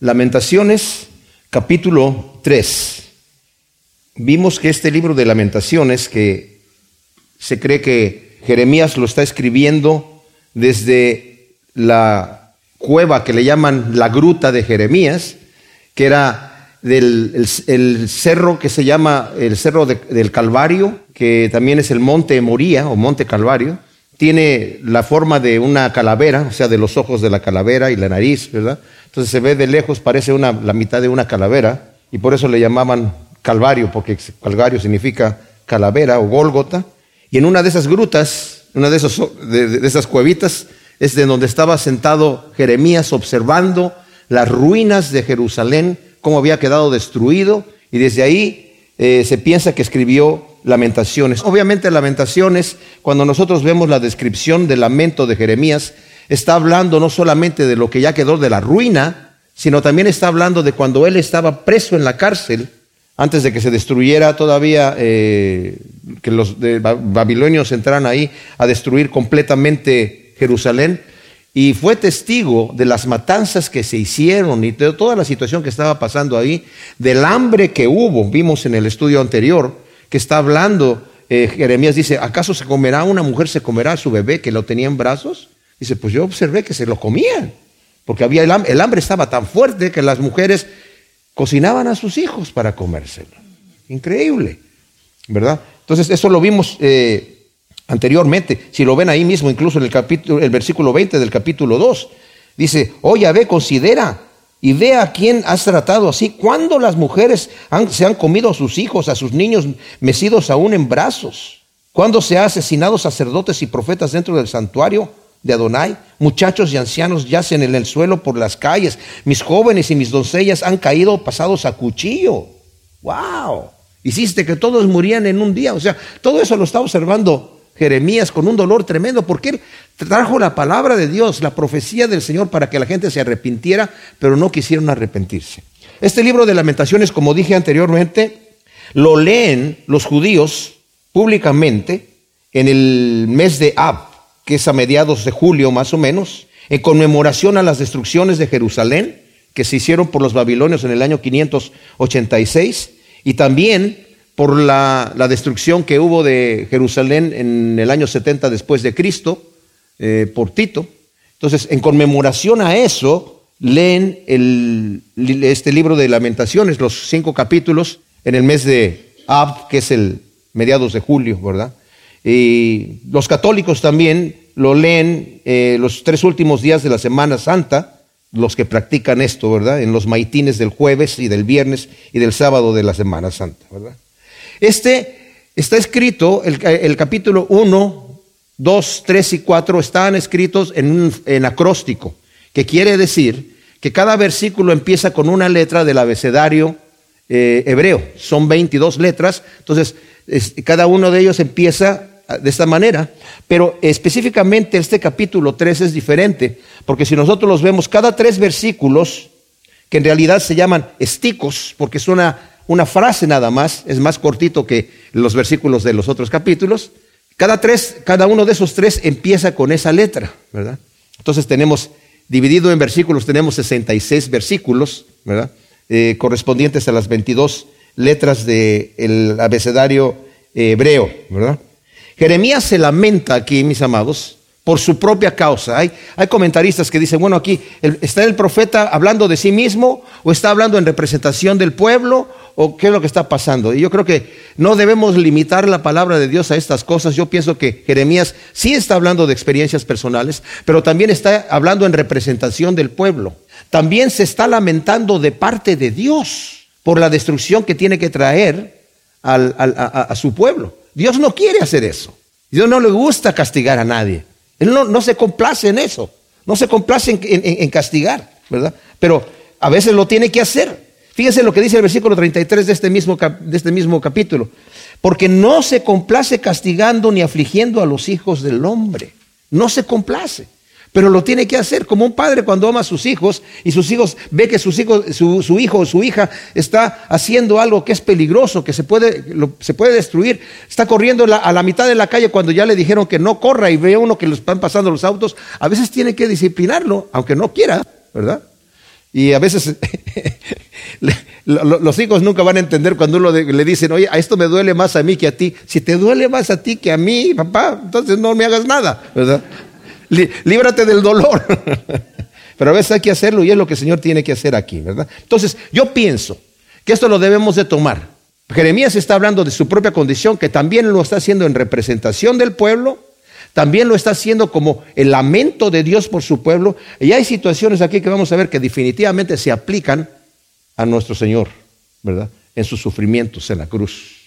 Lamentaciones, capítulo 3. Vimos que este libro de lamentaciones, que se cree que Jeremías lo está escribiendo desde la cueva que le llaman la gruta de Jeremías, que era del el, cerro que se llama el cerro del Calvario, que también es el monte Moría o monte Calvario, tiene la forma de una calavera, o sea, de los ojos de la calavera y la nariz, ¿verdad? Entonces se ve de lejos, parece una, la mitad de una calavera, y por eso le llamaban Calvario, porque Calvario significa calavera o Gólgota. Y en una de esas grutas, una de, esos, de, esas cuevitas, es de donde estaba sentado Jeremías observando las ruinas de Jerusalén, cómo había quedado destruido, y desde ahí eh, se piensa que escribió lamentaciones. Obviamente lamentaciones, cuando nosotros vemos la descripción del lamento de Jeremías, está hablando no solamente de lo que ya quedó de la ruina, sino también está hablando de cuando él estaba preso en la cárcel, antes de que se destruyera todavía, eh, que los babilonios entraran ahí a destruir completamente Jerusalén, y fue testigo de las matanzas que se hicieron y de toda la situación que estaba pasando ahí, del hambre que hubo, vimos en el estudio anterior, que está hablando, eh, Jeremías dice, ¿acaso se comerá una mujer, se comerá a su bebé que lo tenía en brazos? Dice, pues yo observé que se lo comían, porque había el, hambre, el hambre estaba tan fuerte que las mujeres cocinaban a sus hijos para comérselo. Increíble, ¿verdad? Entonces, eso lo vimos eh, anteriormente. Si lo ven ahí mismo, incluso en el, capítulo, el versículo 20 del capítulo 2, dice, oye, ve, considera y ve a quién has tratado así. ¿Cuándo las mujeres se han comido a sus hijos, a sus niños mecidos aún en brazos? ¿Cuándo se ha asesinado sacerdotes y profetas dentro del santuario de Adonai? Muchachos y ancianos yacen en el suelo por las calles. Mis jóvenes y mis doncellas han caído pasados a cuchillo. ¡Wow! Hiciste que todos murían en un día. O sea, todo eso lo está observando Jeremías con un dolor tremendo, porque él trajo la palabra de Dios, la profecía del Señor para que la gente se arrepintiera, pero no quisieron arrepentirse. Este libro de lamentaciones, como dije anteriormente, lo leen los judíos públicamente en el mes de Ab, que es a mediados de julio más o menos, en conmemoración a las destrucciones de Jerusalén que se hicieron por los babilonios en el año 586 y también por la, destrucción que hubo de Jerusalén en el año 70 después de Cristo, eh, por Tito. Entonces, en conmemoración a eso, leen este libro de lamentaciones, los cinco capítulos, en el mes de Ab, que es el mediados de julio, ¿verdad? Y los católicos también lo leen eh, los tres últimos días de la Semana Santa, los que practican esto, ¿verdad? En los maitines del jueves y del viernes y del sábado de la Semana Santa, ¿verdad? Este está escrito, el, capítulo 1, 2, 3 y 4 están escritos en un en acróstico, que quiere decir que cada versículo empieza con una letra del abecedario eh, hebreo. Son 22 letras, entonces cada uno de ellos empieza de esta manera, pero específicamente este capítulo 3 es diferente, porque si nosotros los vemos, cada tres versículos, que en realidad se llaman esticos, porque es una una frase nada más, es más cortito que los versículos de los otros capítulos. Cada, tres, cada uno de esos tres empieza con esa letra, ¿verdad? Entonces tenemos, dividido en versículos, tenemos 66 versículos, ¿verdad? Eh, correspondientes a las 22 letras del abecedario hebreo, ¿verdad? Jeremías se lamenta aquí, mis amados, por su propia causa. Hay, hay comentaristas que dicen, bueno, aquí está el profeta hablando de sí mismo o está hablando en representación del pueblo o qué es lo que está pasando. Y yo creo que no debemos limitar la palabra de Dios a estas cosas. Yo pienso que Jeremías sí está hablando de experiencias personales, pero también está hablando en representación del pueblo. También se está lamentando de parte de Dios por la destrucción que tiene que traer a, su pueblo. Dios no quiere hacer eso. Dios no le gusta castigar a nadie. Él no, se complace en eso, no se complace en, castigar, ¿verdad? Pero a veces lo tiene que hacer. Fíjense lo que dice el versículo 33 de este, mismo, de este mismo capítulo. Porque no se complace castigando ni afligiendo a los hijos del hombre. No se complace. Pero lo tiene que hacer como un padre cuando ama a sus hijos y sus hijos ve que sus hijos, su, hijo o su hija está haciendo algo que es peligroso, que se puede, se puede destruir. Está corriendo a la mitad de la calle cuando ya le dijeron que no corra y ve uno que lo están pasando los autos. A veces tiene que disciplinarlo, aunque no quiera, ¿verdad? Y a veces los hijos nunca van a entender cuando uno le dicen, oye, a esto me duele más a mí que a ti. Si te duele más a ti que a mí, papá, entonces no me hagas nada, ¿verdad? Líbrate del dolor. Pero a veces hay que hacerlo y es lo que el Señor tiene que hacer aquí, ¿verdad? Entonces, yo pienso que esto lo debemos de tomar. Jeremías está hablando de su propia condición, que también lo está haciendo en representación del pueblo, también lo está haciendo como el lamento de Dios por su pueblo. Y hay situaciones aquí que vamos a ver que definitivamente se aplican a nuestro Señor, ¿verdad? En sus sufrimientos en la cruz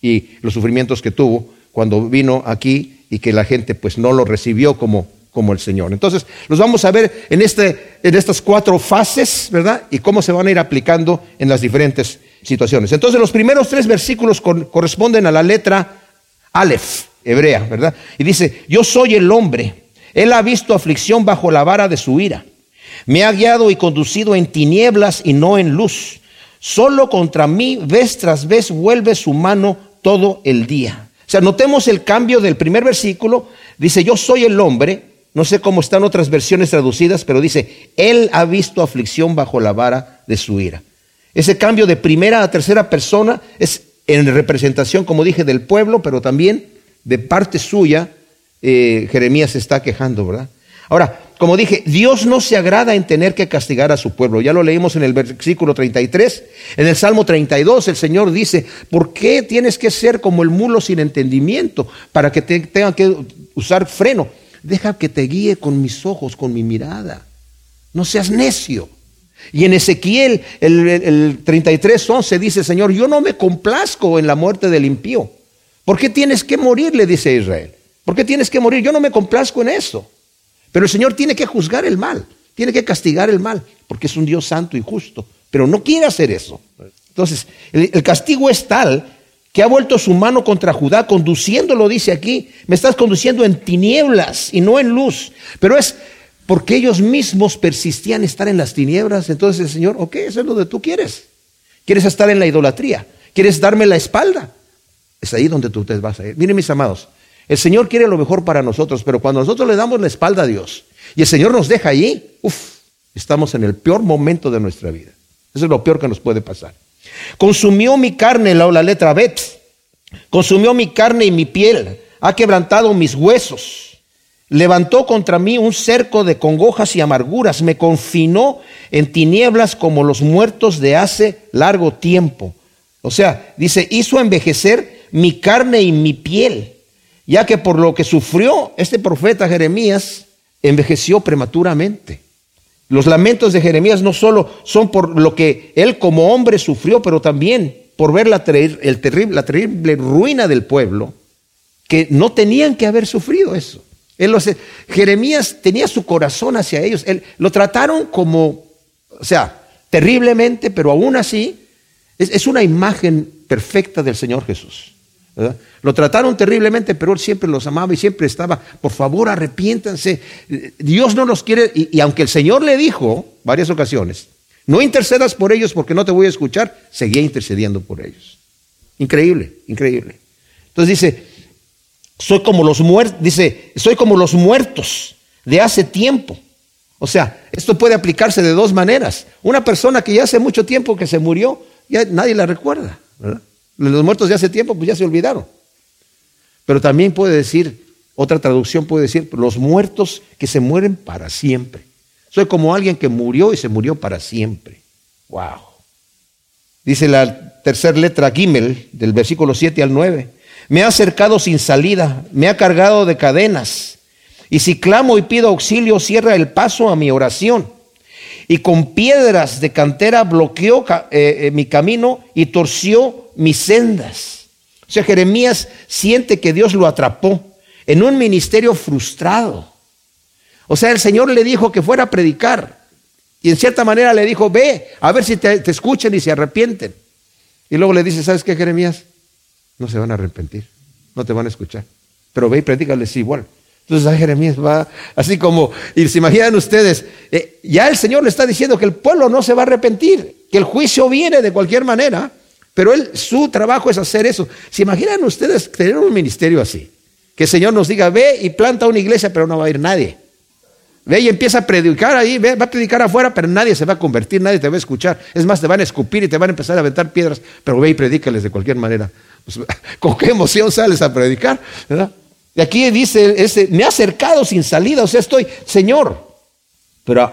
y los sufrimientos que tuvo cuando vino aquí y que la gente pues no lo recibió como, como el Señor. Entonces, los vamos a ver en, este, en estas cuatro fases, ¿verdad? Y cómo se van a ir aplicando en las diferentes situaciones. Entonces, los primeros tres versículos corresponden a la letra Aleph hebrea, ¿verdad? Y dice, yo soy el hombre, él ha visto aflicción bajo la vara de su ira, me ha guiado y conducido en tinieblas y no en luz, solo contra mí vez tras vez vuelve su mano todo el día. O sea, notemos el cambio del primer versículo, dice, yo soy el hombre, no sé cómo están otras versiones traducidas, pero dice, él ha visto aflicción bajo la vara de su ira. Ese cambio de primera a tercera persona es en representación, como dije, del pueblo, pero también de parte suya, eh, Jeremías está quejando, ¿verdad? Ahora, como dije, Dios no se agrada en tener que castigar a su pueblo. Ya lo leímos en el versículo 33. En el Salmo 32 el Señor dice, ¿por qué tienes que ser como el mulo sin entendimiento para que te, tengan que usar freno? Deja que te guíe con mis ojos, con mi mirada. No seas necio. Y en Ezequiel, el, el 33, 11 dice, Señor, yo no me complazco en la muerte del impío ¿Por qué tienes que morir? le dice Israel. ¿Por qué tienes que morir? Yo no me complazco en eso. Pero el Señor tiene que juzgar el mal, tiene que castigar el mal, porque es un Dios santo y justo. Pero no quiere hacer eso. Entonces, el, el castigo es tal que ha vuelto su mano contra Judá, conduciéndolo, dice aquí, me estás conduciendo en tinieblas y no en luz. Pero es porque ellos mismos persistían estar en las tinieblas. Entonces el Señor, ok, eso es lo que tú quieres. Quieres estar en la idolatría, quieres darme la espalda. Es ahí donde tú te vas a ir. Miren mis amados, el Señor quiere lo mejor para nosotros, pero cuando nosotros le damos la espalda a Dios y el Señor nos deja allí, uff, estamos en el peor momento de nuestra vida. Eso es lo peor que nos puede pasar. Consumió mi carne, la, letra Bet, consumió mi carne y mi piel, ha quebrantado mis huesos, levantó contra mí un cerco de congojas y amarguras, me confinó en tinieblas como los muertos de hace largo tiempo. O sea, dice, hizo envejecer mi carne y mi piel, ya que por lo que sufrió este profeta Jeremías, envejeció prematuramente. Los lamentos de Jeremías no solo son por lo que él como hombre sufrió, pero también por ver la, el terrible, ruina del pueblo, que no tenían que haber sufrido eso. Él Jeremías tenía su corazón hacia ellos. Él, lo trataron como, o sea, terriblemente, pero aún así es una imagen perfecta del Señor Jesús. Lo trataron terriblemente, pero él siempre los amaba y siempre estaba, por favor, arrepiéntanse. Dios no los quiere, y, aunque el Señor le dijo varias ocasiones, no intercedas por ellos porque no te voy a escuchar, seguía intercediendo por ellos. Increíble, increíble. Entonces dice, soy como los muertos, dice, soy como los muertos de hace tiempo. O sea, esto puede aplicarse de dos maneras. Una persona que ya hace mucho tiempo que se murió, ya nadie la recuerda, ¿verdad? Los muertos de hace tiempo pues ya se olvidaron. Pero también puede decir, otra traducción puede decir, los muertos que se mueren para siempre. Soy como alguien que murió y se murió para siempre. Wow. Dice la tercera letra Gimel del versículo 7 al 9. Me ha acercado sin salida, me ha cargado de cadenas. Y si clamo y pido auxilio, cierra el paso a mi oración y con piedras de cantera bloqueó eh, eh, mi camino y torció mis sendas. O sea, Jeremías siente que Dios lo atrapó en un ministerio frustrado. O sea, el Señor le dijo que fuera a predicar. Y en cierta manera le dijo, ve, a ver si te, te escuchan y se arrepienten. Y luego le dice, ¿sabes qué, Jeremías? No se van a arrepentir, no te van a escuchar. Pero ve y predícales igual. Entonces Jeremías va así como, y se imaginan ustedes, eh, ya el Señor le está diciendo que el pueblo no se va a arrepentir, que el juicio viene de cualquier manera, pero él, su trabajo es hacer eso. ¿Se imaginan ustedes tener un ministerio así? Que el Señor nos diga, ve y planta una iglesia, pero no va a ir nadie. Ve y empieza a predicar ahí, ve, va a predicar afuera, pero nadie se va a convertir, nadie te va a escuchar. Es más, te van a escupir y te van a empezar a aventar piedras, pero ve y predícales de cualquier manera. Pues, ¿Con qué emoción sales a predicar? Y aquí dice, ese, me ha acercado sin salida, o sea, estoy, Señor. Pero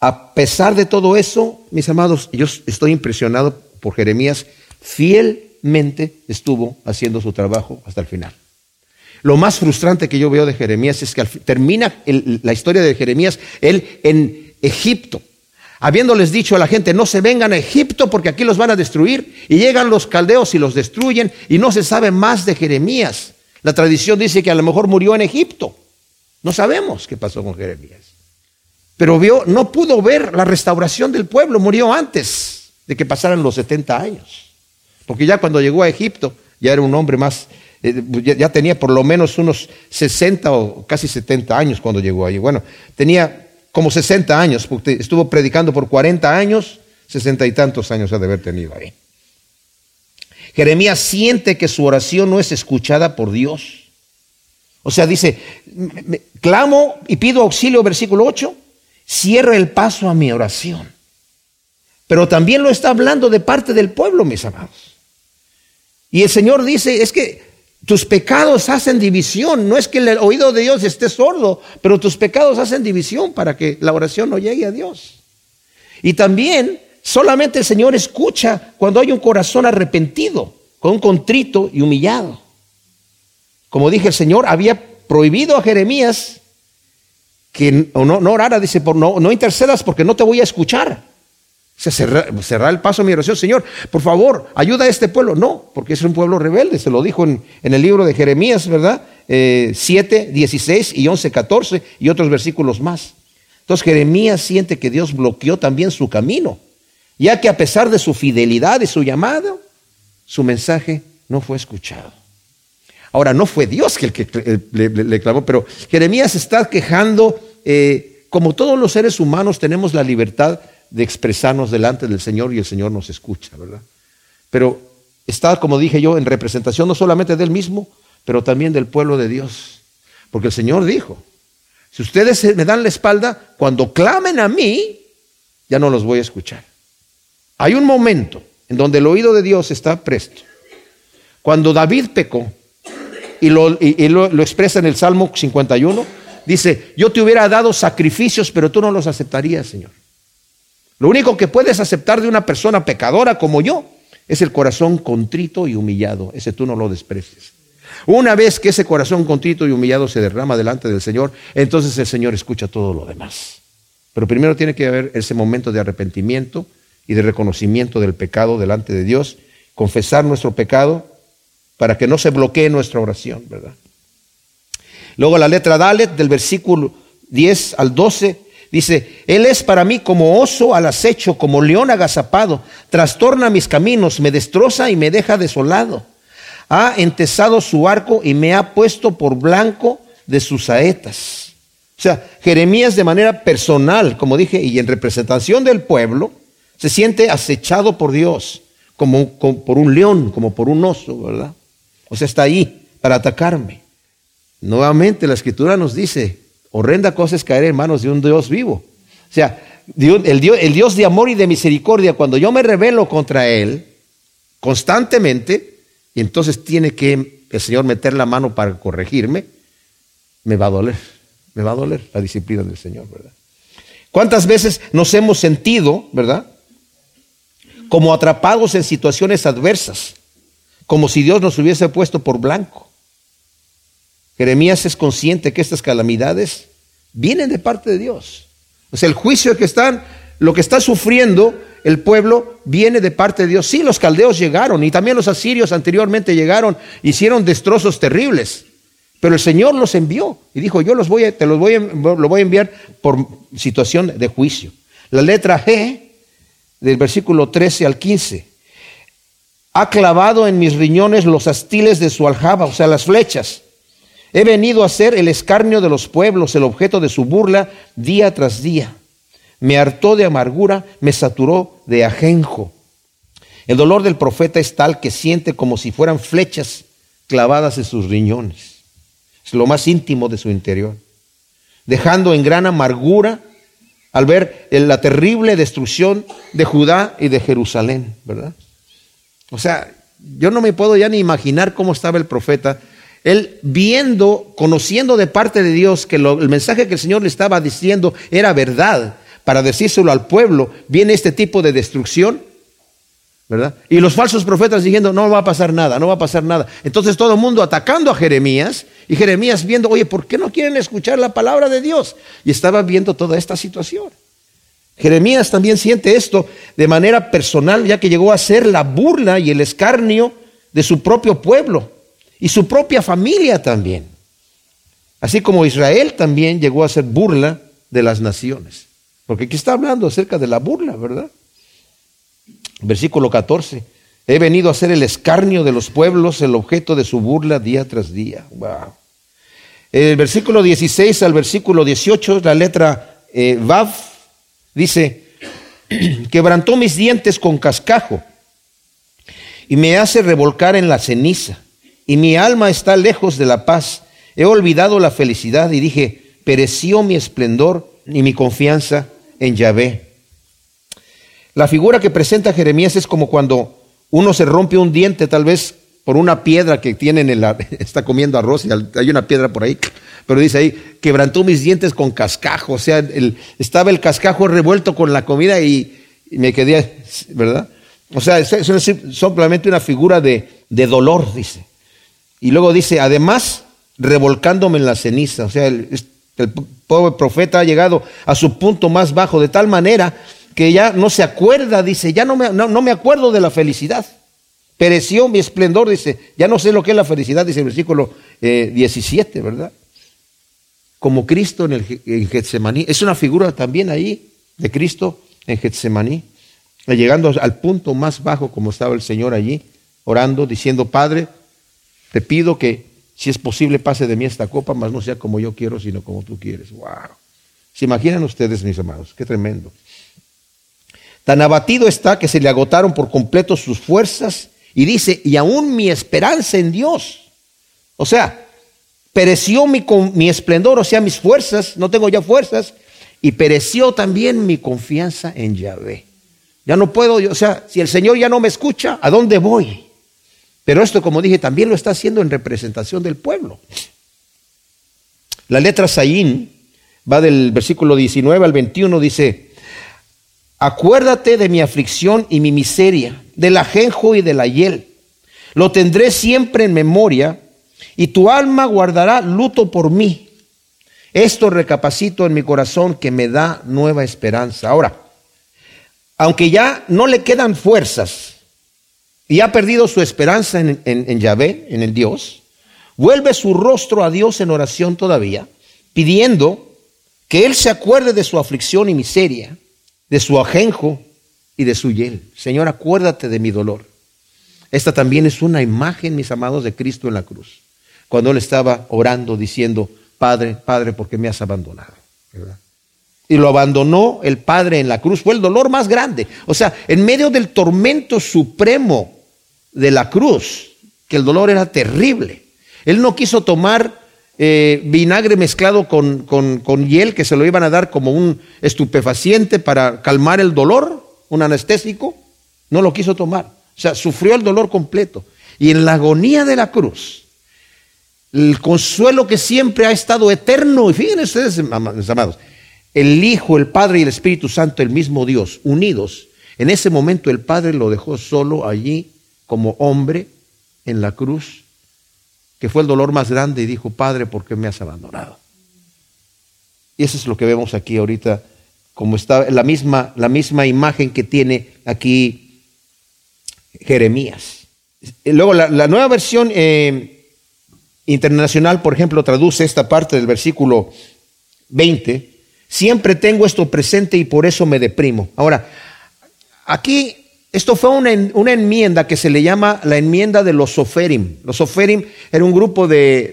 a pesar de todo eso, mis amados, yo estoy impresionado por Jeremías, fielmente estuvo haciendo su trabajo hasta el final. Lo más frustrante que yo veo de Jeremías es que termina la historia de Jeremías, él en Egipto, habiéndoles dicho a la gente, no se vengan a Egipto porque aquí los van a destruir, y llegan los caldeos y los destruyen, y no se sabe más de Jeremías. La tradición dice que a lo mejor murió en Egipto. No sabemos qué pasó con Jeremías. Pero vio, no pudo ver la restauración del pueblo, murió antes de que pasaran los 70 años. Porque ya cuando llegó a Egipto, ya era un hombre más eh, ya, tenía por lo menos unos 60 o casi 70 años cuando llegó allí. Bueno, tenía como 60 años, porque estuvo predicando por 40 años, 60 y tantos años ha de haber tenido ahí. Jeremías siente que su oración no es escuchada por Dios. O sea, dice, clamo y pido auxilio, versículo 8, cierra el paso a mi oración. Pero también lo está hablando de parte del pueblo, mis amados. Y el Señor dice, es que tus pecados hacen división. No es que el oído de Dios esté sordo, pero tus pecados hacen división para que la oración no llegue a Dios. Y también solamente el Señor escucha cuando hay un corazón arrepentido, con un contrito y humillado. Como dije, el Señor había prohibido a Jeremías que no, no orara, dice, por, no, no intercedas porque no te voy a escuchar. Se cerrar, el paso a mi oración, Señor, por favor, ayuda a este pueblo. No, porque es un pueblo rebelde, se lo dijo en, el libro de Jeremías, ¿verdad? 7, 16 y 11, 14 y otros versículos más. Entonces Jeremías siente que Dios bloqueó también su camino, ya que a pesar de su fidelidad y su llamado, su mensaje no fue escuchado. Ahora, no fue Dios el que le, clamó, pero Jeremías está quejando, eh, como todos los seres humanos tenemos la libertad de expresarnos delante del Señor y el Señor nos escucha, ¿verdad? Pero está, como dije yo, en representación no solamente del mismo, pero también del pueblo de Dios. Porque el Señor dijo, si ustedes me dan la espalda, cuando clamen a mí, ya no los voy a escuchar. Hay un momento en donde el oído de Dios está presto. Cuando David pecó, y lo, y lo, expresa en el Salmo 51, dice, yo te hubiera dado sacrificios, pero tú no los aceptarías, Señor. Lo único que puedes aceptar de una persona pecadora como yo es el corazón contrito y humillado. Ese tú no lo desprecies. Una vez que ese corazón contrito y humillado se derrama delante del Señor, entonces el Señor escucha todo lo demás. Pero primero tiene que haber ese momento de arrepentimiento y de reconocimiento del pecado delante de Dios, confesar nuestro pecado para que no se bloquee nuestra oración, ¿verdad? Luego la letra Dalet del versículo 10 al 12 Dice, Él es para mí como oso al acecho, como león agazapado, trastorna mis caminos, me destroza y me deja desolado. Ha entesado su arco y me ha puesto por blanco de sus saetas. O sea, Jeremías de manera personal, como dije, y en representación del pueblo, se siente acechado por Dios, como, por un león, como por un oso, ¿verdad? O sea, está ahí para atacarme. Nuevamente la escritura nos dice, Horrenda cosa es caer en manos de un Dios vivo. O sea, el Dios, el Dios de amor y de misericordia, cuando yo me rebelo contra Él constantemente, y entonces tiene que el Señor meter la mano para corregirme, me va a doler, me va a doler la disciplina del Señor, ¿verdad? ¿Cuántas veces nos hemos sentido, verdad? Como atrapados en situaciones adversas, como si Dios nos hubiese puesto por blanco. Jeremías es consciente que estas calamidades vienen de parte de Dios. O sea, el juicio que están, lo que está sufriendo el pueblo viene de parte de Dios. Sí, los caldeos llegaron y también los asirios anteriormente llegaron, hicieron destrozos terribles. Pero el Señor los envió y dijo, yo los voy a, te los voy lo voy a enviar por situación de juicio. La letra G del versículo 13 al 15. Ha clavado en mis riñones los astiles de su aljaba, o sea, las flechas He venido a ser el escarnio de los pueblos, el objeto de su burla día tras día. Me hartó de amargura, me saturó de ajenjo. El dolor del profeta es tal que siente como si fueran flechas clavadas en sus riñones. Es lo más íntimo de su interior. dejando en gran amargura al ver la terrible destrucción de Judá y de Jerusalén, ¿verdad? O sea, yo no me puedo ya ni imaginar cómo estaba el profeta, él viendo, conociendo de parte de Dios que el mensaje que el Señor le estaba diciendo era verdad, para decírselo al pueblo, viene este tipo de destrucción, ¿verdad? Y los falsos profetas diciendo, no va a pasar nada, no va a pasar nada. Entonces todo el mundo atacando a Jeremías y Jeremías viendo, oye, ¿por qué no quieren escuchar la palabra de Dios? Y estaba viendo toda esta situación. Jeremías también siente esto de manera personal, ya que llegó a ser la burla y el escarnio de su propio pueblo y su propia familia también. Así como Israel también llegó a ser burla de las naciones. Porque aquí está hablando acerca de la burla, ¿verdad? Versículo 14. He venido a ser el escarnio de los pueblos, el objeto de su burla día tras día. El versículo 16 al versículo 18, la letra eh, Vav, dice, quebrantó mis dientes con cascajo y me hace revolcar en la ceniza, y mi alma está lejos de la paz. He olvidado la felicidad y dije, pereció mi esplendor y mi confianza en Yahvé. La figura que presenta Jeremías es como cuando uno se rompe un diente, tal vez por una piedra que tiene en la, está comiendo arroz y hay una piedra por ahí, pero dice ahí, quebrantó mis dientes con cascajo, o sea, estaba el cascajo revuelto con la comida y, me quedé, ¿verdad? O sea, es, es simplemente una figura de, de, dolor, dice. Y luego dice, además, revolcándome en la ceniza, o sea, el, el pobre profeta ha llegado a su punto más bajo, de tal manera que ya no se acuerda, dice, ya no me, no, me acuerdo de la felicidad. Pereció mi esplendor, dice, ya no sé lo que es la felicidad, dice el versículo 17, eh, ¿verdad? Como Cristo en, el, en Getsemaní. Es una figura también ahí de Cristo en Getsemaní, llegando al punto más bajo como estaba el Señor allí, orando, diciendo, Padre, te pido que si es posible, pase de mí esta copa, mas no sea como yo quiero, sino como tú quieres. ¡Wow! ¿Se imaginan ustedes, mis amados? Qué tremendo. Tan abatido está que se le agotaron por completo sus fuerzas y dice, y aún mi esperanza en Dios. O sea, pereció mi, mi esplendor, o sea, mis fuerzas, no tengo ya fuerzas, y pereció también mi confianza en Yahvé. Ya no puedo, o sea, si el Señor ya no me escucha, ¿a dónde voy? Pero esto, como dije, también lo está haciendo en representación del pueblo. La letra Saín va del versículo 19 al 21, dice, acuérdate de mi aflicción y mi miseria, del ajenjo y de la hiel. Lo tendré siempre en memoria y tu alma guardará luto por mí. Esto recapacito en mi corazón que me da nueva esperanza. Ahora, aunque ya no le quedan fuerzas, y ha perdido su esperanza en, en, Yahvé, en el Dios, vuelve su rostro a Dios en oración todavía, pidiendo que Él se acuerde de su aflicción y miseria, de su ajenjo y de su hiel. Señor, acuérdate de mi dolor. Esta también es una imagen, mis amados, de Cristo en la cruz. Cuando Él estaba orando, diciendo, Padre, Padre, ¿por qué me has abandonado? Y lo abandonó el Padre en la cruz. Fue el dolor más grande. O sea, en medio del tormento supremo de la cruz, que el dolor era terrible. Él no quiso tomar eh, vinagre mezclado con, con, hiel, que se lo iban a dar como un estupefaciente para calmar el dolor, un anestésico. No lo quiso tomar. O sea, sufrió el dolor completo. Y en la agonía de la cruz, el consuelo que siempre ha estado eterno, y fíjense ustedes, mis amados, el Hijo, el Padre y el Espíritu Santo, el mismo Dios, unidos, en ese momento el Padre lo dejó solo allí como hombre en la cruz, que fue el dolor más grande y dijo, Padre, ¿por qué me has abandonado? Y eso es lo que vemos aquí ahorita, como está la misma, la misma imagen que tiene aquí Jeremías. Luego, la, nueva versión eh, internacional, por ejemplo, traduce esta parte del versículo 20. Siempre tengo esto presente y por eso me deprimo. Ahora, aquí esto fue una, enmienda que se le llama la enmienda de los Soferim. Los Soferim era un grupo de,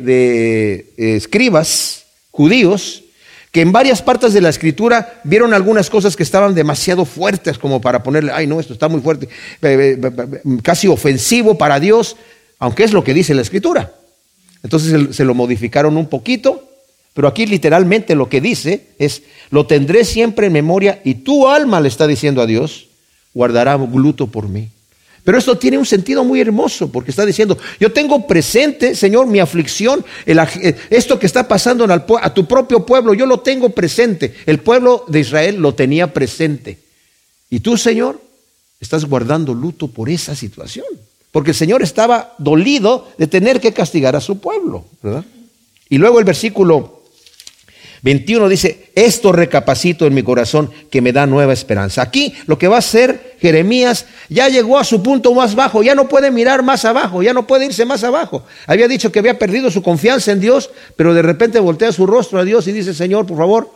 eh, escribas judíos que en varias partes de la escritura vieron algunas cosas que estaban demasiado fuertes como para ponerle, ay no, esto está muy fuerte, casi ofensivo para Dios, aunque es lo que dice la escritura. Entonces se lo modificaron un poquito Pero aquí literalmente lo que dice es, lo tendré siempre en memoria y tu alma le está diciendo a Dios, guardará luto por mí. Pero esto tiene un sentido muy hermoso porque está diciendo, yo tengo presente, Señor, mi aflicción, eh, esto que está pasando a tu propio pueblo, yo lo tengo presente. El pueblo de Israel lo tenía presente. Y tú, Señor, estás guardando luto por esa situación. Porque el Señor estaba dolido de tener que castigar a su pueblo. Y luego el versículo 21 dice, esto recapacito en mi corazón que me da nueva esperanza. Aquí lo que va a hacer Jeremías ya llegó a su punto más bajo, ya no puede mirar más abajo, ya no puede irse más abajo. Había dicho que había perdido su confianza en Dios, pero de repente voltea su rostro a Dios y dice, Señor, por favor,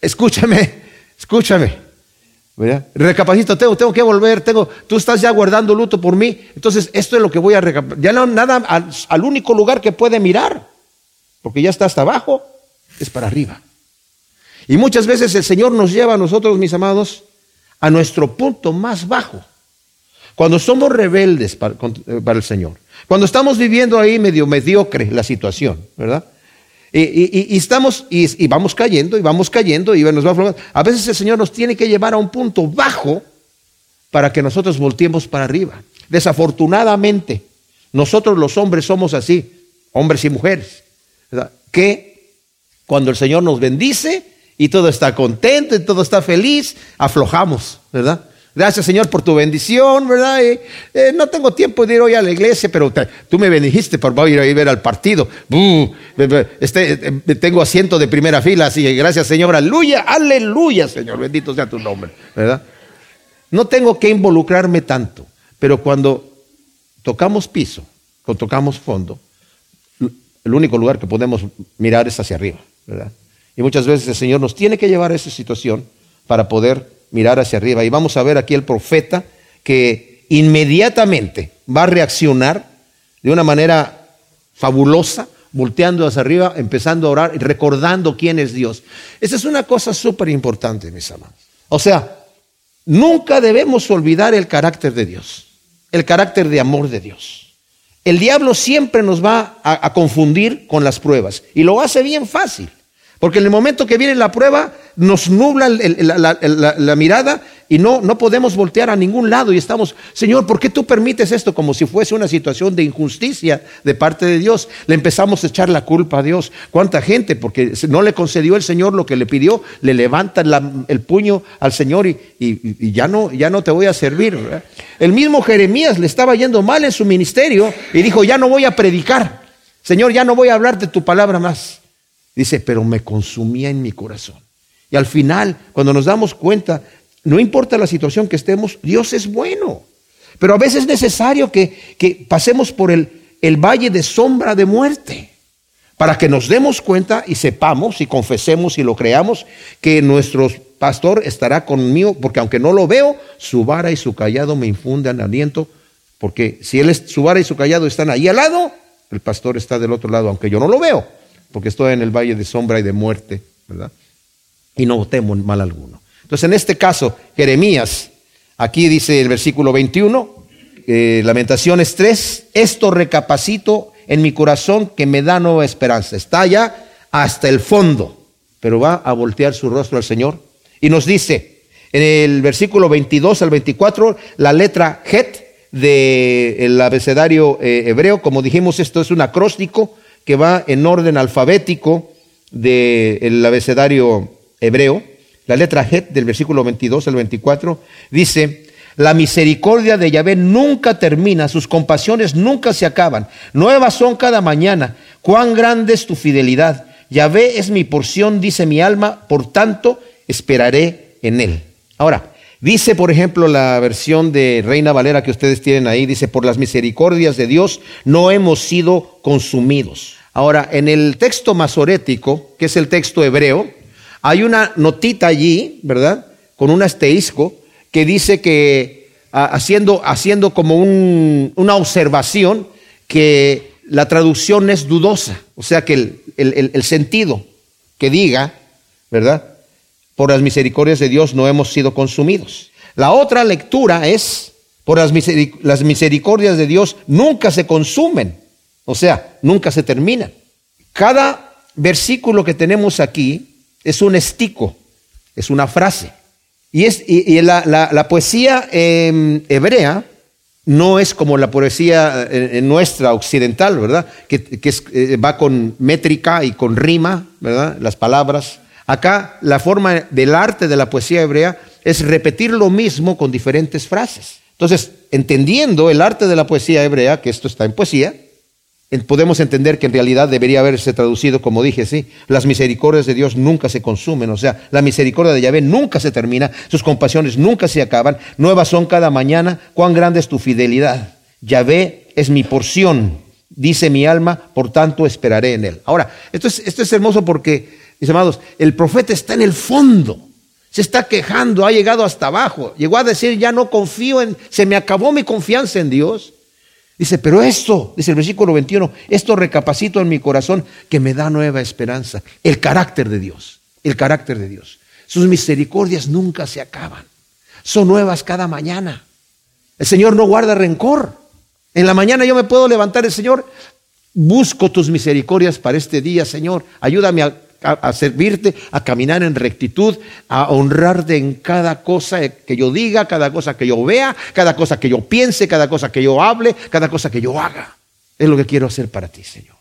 escúchame, escúchame. Recapacito, tengo, que volver, tengo, tú estás ya guardando luto por mí. Entonces, esto es lo que voy a recapacitar. Ya no nada al único lugar que puede mirar, porque ya está hasta abajo es para arriba. Y muchas veces el Señor nos lleva a nosotros, mis amados, a nuestro punto más bajo. Cuando somos rebeldes para, eh, el Señor. Cuando estamos viviendo ahí medio mediocre la situación, ¿verdad? Y, estamos, y, vamos cayendo, y vamos cayendo, y nos va A veces el Señor nos tiene que llevar a un punto bajo para que nosotros volteemos para arriba. Desafortunadamente, nosotros los hombres somos así, hombres y mujeres, ¿verdad? que cuando el Señor nos bendice y todo está contento y todo está feliz, aflojamos, ¿verdad? Gracias Señor por tu bendición, ¿verdad? Eh, no tengo tiempo de ir hoy a la iglesia, pero tú me bendijiste por ir a ir ver al partido. este, eh, tengo asiento de primera fila, así que gracias Señor, aleluya, aleluya Señor, bendito sea tu nombre, ¿verdad? No tengo que involucrarme tanto, pero cuando tocamos piso, cuando tocamos fondo, el único lugar que podemos mirar es hacia arriba. Y muchas veces el Señor nos tiene que llevar a esa situación para poder mirar hacia arriba. Y vamos a ver aquí el profeta que inmediatamente va a reaccionar de una manera fabulosa, volteando hacia arriba, empezando a orar y recordando quién es Dios. Esa es una cosa súper importante, mis amados. O sea, nunca debemos olvidar el carácter de Dios, el carácter de amor de Dios. El diablo siempre nos va a, confundir con las pruebas y lo hace bien fácil. Porque en el momento que viene la prueba, nos nubla la, mirada y no, no podemos voltear a ningún lado. Y estamos, Señor, ¿por qué tú permites esto? Como si fuese una situación de injusticia de parte de Dios. Le empezamos a echar la culpa a Dios. ¿Cuánta gente? Porque no le concedió el Señor lo que le pidió, le levantan el puño al Señor y, ya, no, ya no te voy a servir. El mismo Jeremías le estaba yendo mal en su ministerio y dijo, ya no voy a predicar. Señor, ya no voy a hablar de tu palabra más. Dice, pero me consumía en mi corazón. Y al final, cuando nos damos cuenta, no importa la situación que estemos, Dios es bueno. Pero a veces es necesario que, que pasemos por el, el valle de sombra de muerte para que nos demos cuenta y sepamos y confesemos y lo creamos que nuestro pastor estará conmigo, porque aunque no lo veo, su vara y su callado me infunden aliento, porque si él es, su vara y su callado están ahí al lado, el pastor está del otro lado, aunque yo no lo veo porque estoy en el valle de sombra y de muerte, ¿verdad? Y no temo mal alguno. Entonces, en este caso, Jeremías, aquí dice el versículo 21, eh, Lamentaciones 3, esto recapacito en mi corazón que me da nueva esperanza. Está ya hasta el fondo, pero va a voltear su rostro al Señor. Y nos dice, en el versículo 22 al 24, la letra Het del abecedario eh, hebreo, como dijimos, esto es un acróstico que va en orden alfabético del abecedario hebreo, la letra Het del versículo 22 al 24, dice, la misericordia de Yahvé nunca termina, sus compasiones nunca se acaban, nuevas son cada mañana, cuán grande es tu fidelidad. Yahvé es mi porción, dice mi alma, por tanto esperaré en él. Ahora, dice por ejemplo la versión de Reina Valera que ustedes tienen ahí, dice, por las misericordias de Dios no hemos sido consumidos. Ahora, en el texto masorético, que es el texto hebreo, hay una notita allí, ¿verdad? Con un asterisco que dice que, haciendo, haciendo como una observación, que la traducción es dudosa, o sea que el sentido que diga, ¿verdad? Por las misericordias de Dios no hemos sido consumidos. La otra lectura es, por las, misericordias de Dios nunca se consumen. O sea, nunca se termina. Cada versículo que tenemos aquí es un estico, es una frase. Y, es, y, la, poesía em, hebrea no es como la poesía eh, nuestra occidental, ¿verdad? Que, eh, va con métrica y con rima, ¿verdad? Las palabras. Acá la forma del arte de la poesía hebrea es repetir lo mismo con diferentes frases. Entonces, entendiendo el arte de la poesía hebrea, que esto está en poesía, podemos entender que en realidad debería haberse traducido, como dije, sí, las misericordias de Dios nunca se consumen, o sea, la misericordia de Yahvé nunca se termina, sus compasiones nunca se acaban, nuevas son cada mañana, cuán grande es tu fidelidad. Yahvé es mi porción, dice mi alma, por tanto esperaré en él. Ahora, esto es, esto es hermoso porque, mis amados, el profeta está en el fondo, se está quejando, ha llegado hasta abajo, llegó a decir, ya no confío en, se me acabó mi confianza en Dios. Dice, pero esto, dice el versículo 21, esto recapacito en mi corazón que me da nueva esperanza. El carácter de Dios, el carácter de Dios. Sus misericordias nunca se acaban. Son nuevas cada mañana. El Señor no guarda rencor. En la mañana yo me puedo levantar, el Señor, busco tus misericordias para este día, Señor. Ayúdame a a, servirte, a caminar en rectitud, a honrarte en cada cosa que yo diga, cada cosa que yo vea, cada cosa que yo piense, cada cosa que yo hable, cada cosa que yo haga. Es lo que quiero hacer para ti, Señor.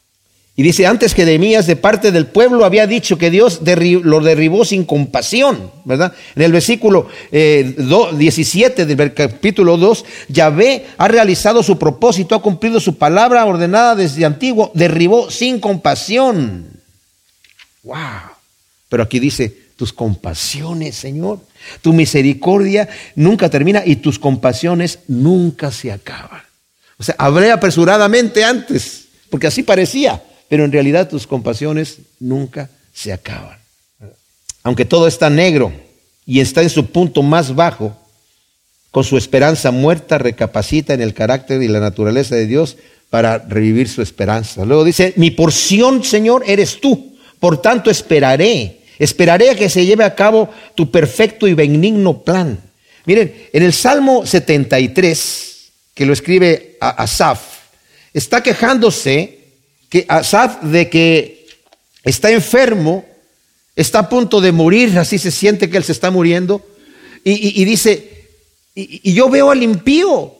Y dice, antes que Demías de parte del pueblo había dicho que Dios lo derribó sin compasión, ¿verdad? En el versículo 17 eh, del capítulo 2, Yahvé ha realizado su propósito, ha cumplido su palabra ordenada desde antiguo, derribó sin compasión. Wow. Pero aquí dice, tus compasiones, Señor, tu misericordia nunca termina y tus compasiones nunca se acaban. O sea, hablé apresuradamente antes, porque así parecía, pero en realidad tus compasiones nunca se acaban. Aunque todo está negro y está en su punto más bajo, con su esperanza muerta, recapacita en el carácter y la naturaleza de Dios para revivir su esperanza. Luego dice, mi porción, Señor, eres tú por tanto, esperaré, esperaré a que se lleve a cabo tu perfecto y benigno plan. Miren, en el Salmo 73, que lo escribe Asaf, está quejándose que Asaf de que está enfermo, está a punto de morir, así se siente que él se está muriendo, y, dice, y yo veo al impío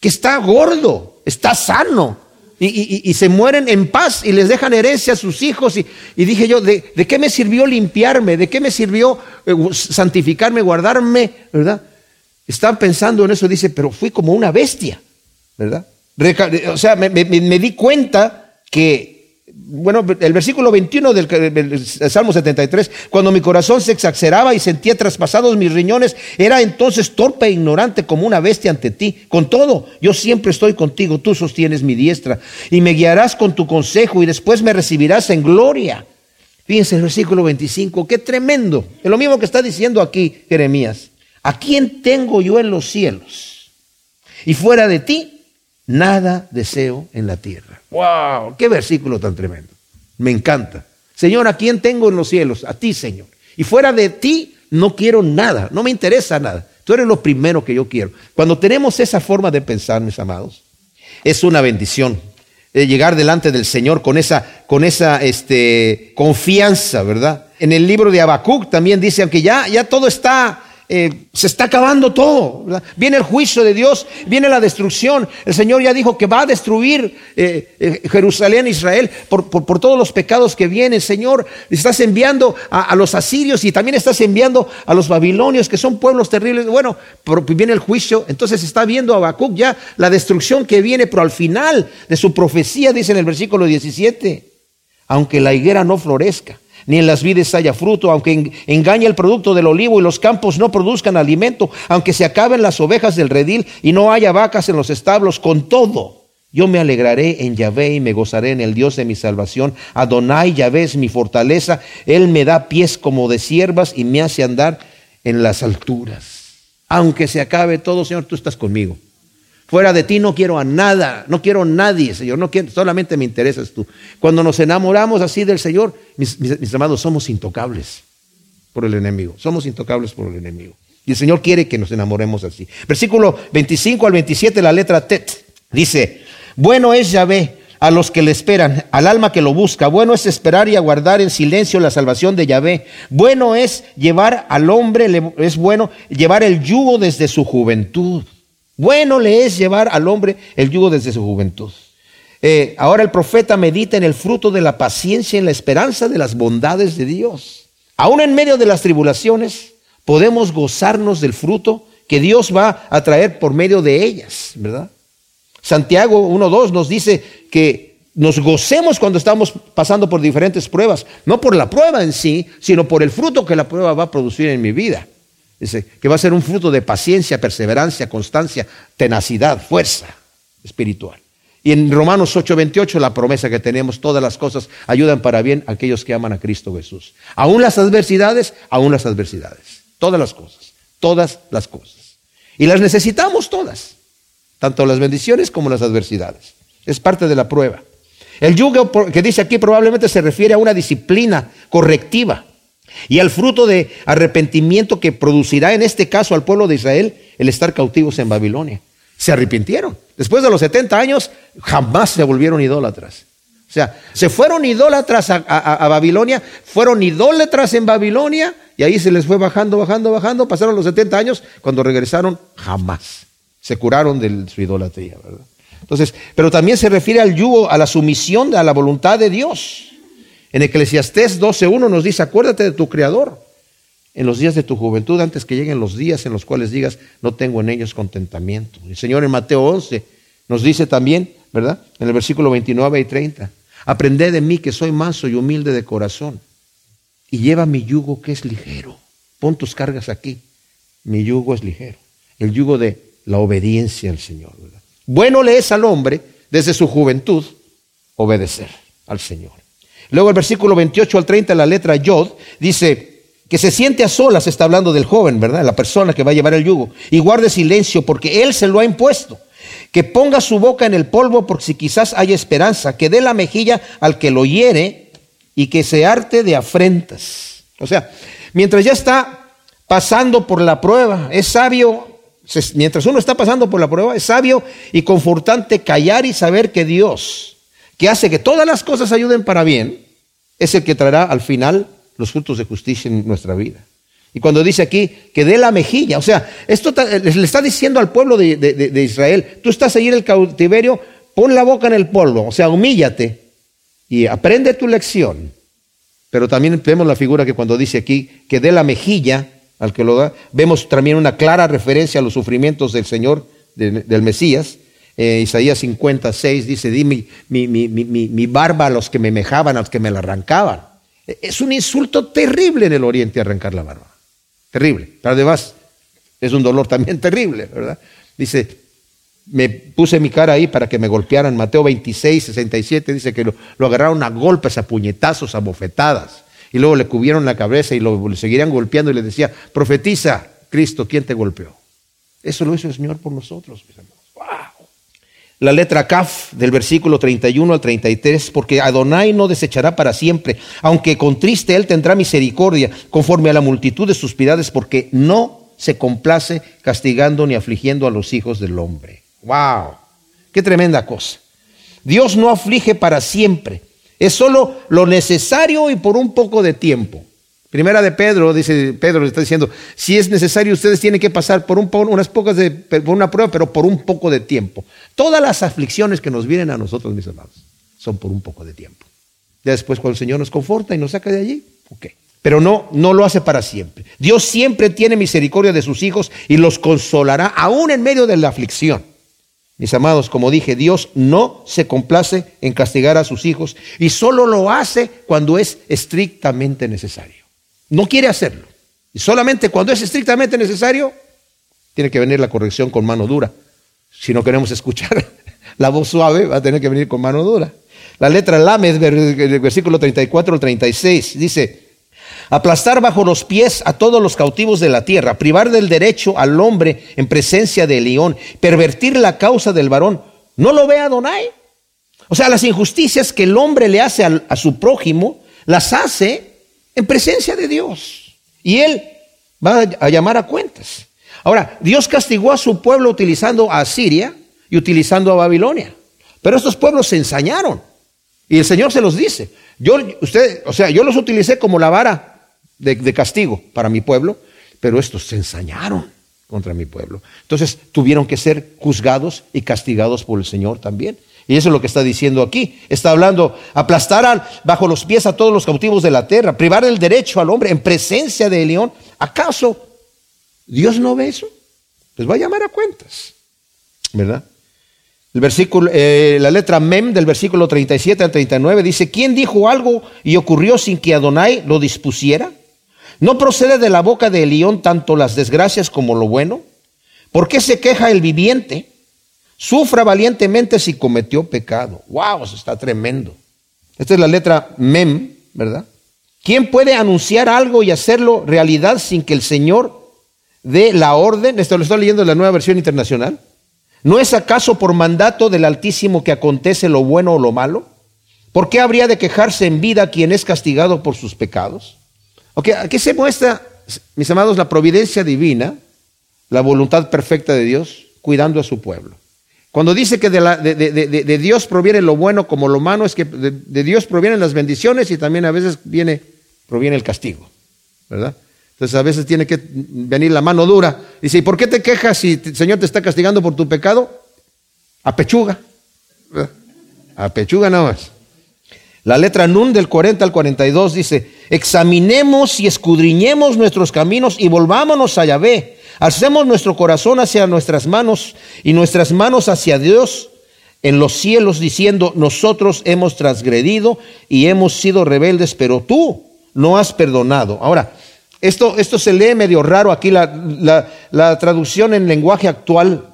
que está gordo, está sano, y, se mueren en paz y les dejan herencia a sus hijos. Y, dije yo, ¿de, qué me sirvió limpiarme? ¿De qué me sirvió eh, santificarme, guardarme? ¿Verdad? Estaba pensando en eso, dice, pero fui como una bestia, ¿verdad? o sea, me di cuenta que bueno, el versículo 21 del, Salmo 73, cuando mi corazón se exacerbaba y sentía traspasados mis riñones, era entonces torpe e ignorante como una bestia ante ti. Con todo, yo siempre estoy contigo, tú sostienes mi diestra y me guiarás con tu consejo y después me recibirás en gloria. Fíjense el versículo 25, qué tremendo. Es lo mismo que está diciendo aquí Jeremías. ¿A quién tengo yo en los cielos? Y fuera de ti, nada deseo en la tierra. ¡Wow! ¡Qué versículo tan tremendo! Me encanta. Señor, ¿a quién tengo en los cielos? A ti, Señor. Y fuera de ti no quiero nada, no me interesa nada. Tú eres lo primero que yo quiero. Cuando tenemos esa forma de pensar, mis amados, es una bendición de llegar delante del Señor con esa, con esa este, confianza, ¿verdad? En el libro de Habacuc también dice, aunque ya, ya todo está eh, se está acabando todo. Viene el juicio de Dios, viene la destrucción. El Señor ya dijo que va a destruir eh, eh, Jerusalén, Israel, por, todos los pecados que vienen. Señor, estás enviando a, los asirios y también estás enviando a los babilonios, que son pueblos terribles. Bueno, viene el juicio. Entonces está viendo a Habacuc ya la destrucción que viene, pero al final de su profecía, dice en el versículo 17, aunque la higuera no florezca ni en las vides haya fruto, aunque engañe el producto del olivo y los campos no produzcan alimento, aunque se acaben las ovejas del redil y no haya vacas en los establos, con todo. Yo me alegraré en Yahvé y me gozaré en el Dios de mi salvación. Adonai Yahvé es mi fortaleza. Él me da pies como de siervas y me hace andar en las alturas. Aunque se acabe todo, Señor, tú estás conmigo. Fuera de ti no quiero a nada, no quiero a nadie, Señor, no quiero, solamente me interesas tú. Cuando nos enamoramos así del Señor, mis, mis, amados, somos intocables por el enemigo, somos intocables por el enemigo. Y el Señor quiere que nos enamoremos así. Versículo 25 al 27, la letra Tet, dice, bueno es Yahvé a los que le esperan, al alma que lo busca. Bueno es esperar y aguardar en silencio la salvación de Yahvé. Bueno es llevar al hombre, es bueno llevar el yugo desde su juventud. Bueno le es llevar al hombre el yugo desde su juventud. Eh, ahora el profeta medita en el fruto de la paciencia, en la esperanza de las bondades de Dios. Aún en medio de las tribulaciones, podemos gozarnos del fruto que Dios va a traer por medio de ellas, ¿verdad? Santiago 1.2 nos dice que nos gocemos cuando estamos pasando por diferentes pruebas, no por la prueba en sí, sino por el fruto que la prueba va a producir en mi vida. Dice que va a ser un fruto de paciencia, perseverancia, constancia, tenacidad, fuerza espiritual. Y en Romanos 8:28 la promesa que tenemos, todas las cosas ayudan para bien a aquellos que aman a Cristo Jesús. Aún las adversidades, aún las adversidades. Todas las cosas, todas las cosas. Y las necesitamos todas tanto las bendiciones como las adversidades. Es parte de la prueba. El yugo que dice aquí probablemente se refiere a una disciplina correctiva y al fruto de arrepentimiento que producirá en este caso al pueblo de Israel el estar cautivos en Babilonia. Se arrepintieron. Después de los 70 años jamás se volvieron idólatras. O sea, se fueron idólatras a, a, Babilonia, fueron idólatras en Babilonia y ahí se les fue bajando, bajando, bajando. Pasaron los 70 años. Cuando regresaron, jamás se curaron de su idolatría. Entonces, pero también se refiere al yugo, a la sumisión a la voluntad de Dios. En Eclesiastés 12.1 nos dice, acuérdate de tu Creador en los días de tu juventud, antes que lleguen los días en los cuales digas, no tengo en ellos contentamiento. El Señor en Mateo 11 nos dice también, ¿verdad? En el versículo 29 y 30, aprended de mí que soy manso y humilde de corazón, y lleva mi yugo que es ligero. Pon tus cargas aquí, mi yugo es ligero. El yugo de la obediencia al Señor. Bueno le es al hombre desde su juventud obedecer al Señor. Luego el versículo 28 al 30, la letra Yod, dice que se siente a solas, está hablando del joven, ¿verdad? La persona que va a llevar el yugo, y guarde silencio porque él se lo ha impuesto. Que ponga su boca en el polvo por si quizás haya esperanza, que dé la mejilla al que lo hiere y que se arte de afrentas. O sea, mientras ya está pasando por la prueba, es sabio Mientras uno está pasando por la prueba, es sabio y confortante callar y saber que Dios, que hace que todas las cosas ayuden para bien, es el que traerá al final los frutos de justicia en nuestra vida. Y cuando dice aquí que dé la mejilla, o sea, esto le está diciendo al pueblo de, de, Israel, tú estás ahí en el cautiverio, pon la boca en el polvo, o sea, humíllate y aprende tu lección. Pero también vemos la figura que cuando dice aquí que dé la mejilla, al que lo da. Vemos también una clara referencia a los sufrimientos del Señor, del Mesías. Eh, Isaías 56 dice, di mi, mi, mi, mi, barba a los que me mejaban, a los que me la arrancaban. E, es un insulto terrible en el oriente arrancar la barba. Terrible. Pero además es un dolor también terrible, ¿verdad? Dice, me puse mi cara ahí para que me golpearan. Mateo 26, 67 dice que lo, lo agarraron a golpes, a puñetazos, a bofetadas. Y luego le cubrieron la cabeza y lo seguirían golpeando y le decía, profetiza, Cristo, ¿quién te golpeó? Eso lo hizo el Señor por nosotros, mis hermanos. La letra Kaf del versículo 31 al 33, porque Adonai no desechará para siempre, aunque con triste él tendrá misericordia, conforme a la multitud de sus piedades, porque no se complace castigando ni afligiendo a los hijos del hombre. ¡Wow! ¡Qué tremenda cosa! Dios no aflige para siempre es solo lo necesario y por un poco de tiempo. Primera de Pedro, dice Pedro, le está diciendo, si es necesario, ustedes tienen que pasar por un, unas pocas de, por una prueba, pero por un poco de tiempo. Todas las aflicciones que nos vienen a nosotros, mis hermanos, son por un poco de tiempo. Después, cuando el Señor nos conforta y nos saca de allí, ok. Pero no, no lo hace para siempre. Dios siempre tiene misericordia de sus hijos y los consolará aún en medio de la aflicción. Mis amados, como dije, Dios no se complace en castigar a sus hijos y solo lo hace cuando es estrictamente necesario. No quiere hacerlo. Y solamente cuando es estrictamente necesario, tiene que venir la corrección con mano dura. Si no queremos escuchar la voz suave, va a tener que venir con mano dura. La letra Lamed, versículo 34 al 36, dice, aplastar bajo los pies a todos los cautivos de la tierra, privar del derecho al hombre en presencia del león, pervertir la causa del varón. ¿No lo ve Adonai? O sea, las injusticias que el hombre le hace a su prójimo, las hace en presencia de Dios. Y él va a llamar a cuentas. Ahora, Dios castigó a su pueblo utilizando a Siria y utilizando a Babilonia. Pero estos pueblos se ensañaron. Y el Señor se los dice. Yo, usted, o sea, yo los utilicé como la vara de, de castigo para mi pueblo, pero estos se ensañaron contra mi pueblo. Entonces tuvieron que ser juzgados y castigados por el Señor también. Y eso es lo que está diciendo aquí. Está hablando, aplastar bajo los pies a todos los cautivos de la tierra, privar el derecho al hombre en presencia de león. ¿Acaso Dios no ve eso? Pues va a llamar a cuentas. ¿Verdad? El versículo, eh, la letra mem del versículo 37 al 39 dice, ¿quién dijo algo y ocurrió sin que Adonai lo dispusiera? ¿No procede de la boca de león tanto las desgracias como lo bueno? ¿Por qué se queja el viviente? Sufra valientemente si cometió pecado. ¡Wow! Eso está tremendo. Esta es la letra mem, ¿verdad? ¿Quién puede anunciar algo y hacerlo realidad sin que el Señor dé la orden? Esto lo estoy leyendo en la nueva versión internacional. ¿No es acaso por mandato del Altísimo que acontece lo bueno o lo malo? ¿Por qué habría de quejarse en vida quien es castigado por sus pecados? Ok, aquí se muestra, mis amados, la providencia divina, la voluntad perfecta de Dios, cuidando a su pueblo. Cuando dice que de, Dios proviene lo bueno como lo malo, es que de, Dios provienen las bendiciones y también a veces viene, proviene el castigo, ¿verdad? Entonces a veces tiene que venir la mano dura. Dice, ¿y por qué te quejas si el Señor te está castigando por tu pecado? A pechuga. A pechuga nada más. La letra Nun del 40 al 42 dice, examinemos y escudriñemos nuestros caminos y volvámonos a Yahvé Hacemos nuestro corazón hacia nuestras manos y nuestras manos hacia Dios en los cielos, diciendo, nosotros hemos transgredido y hemos sido rebeldes, pero tú no has perdonado. Ahora, esto, esto se lee medio raro aquí, la, la traducción en lenguaje actual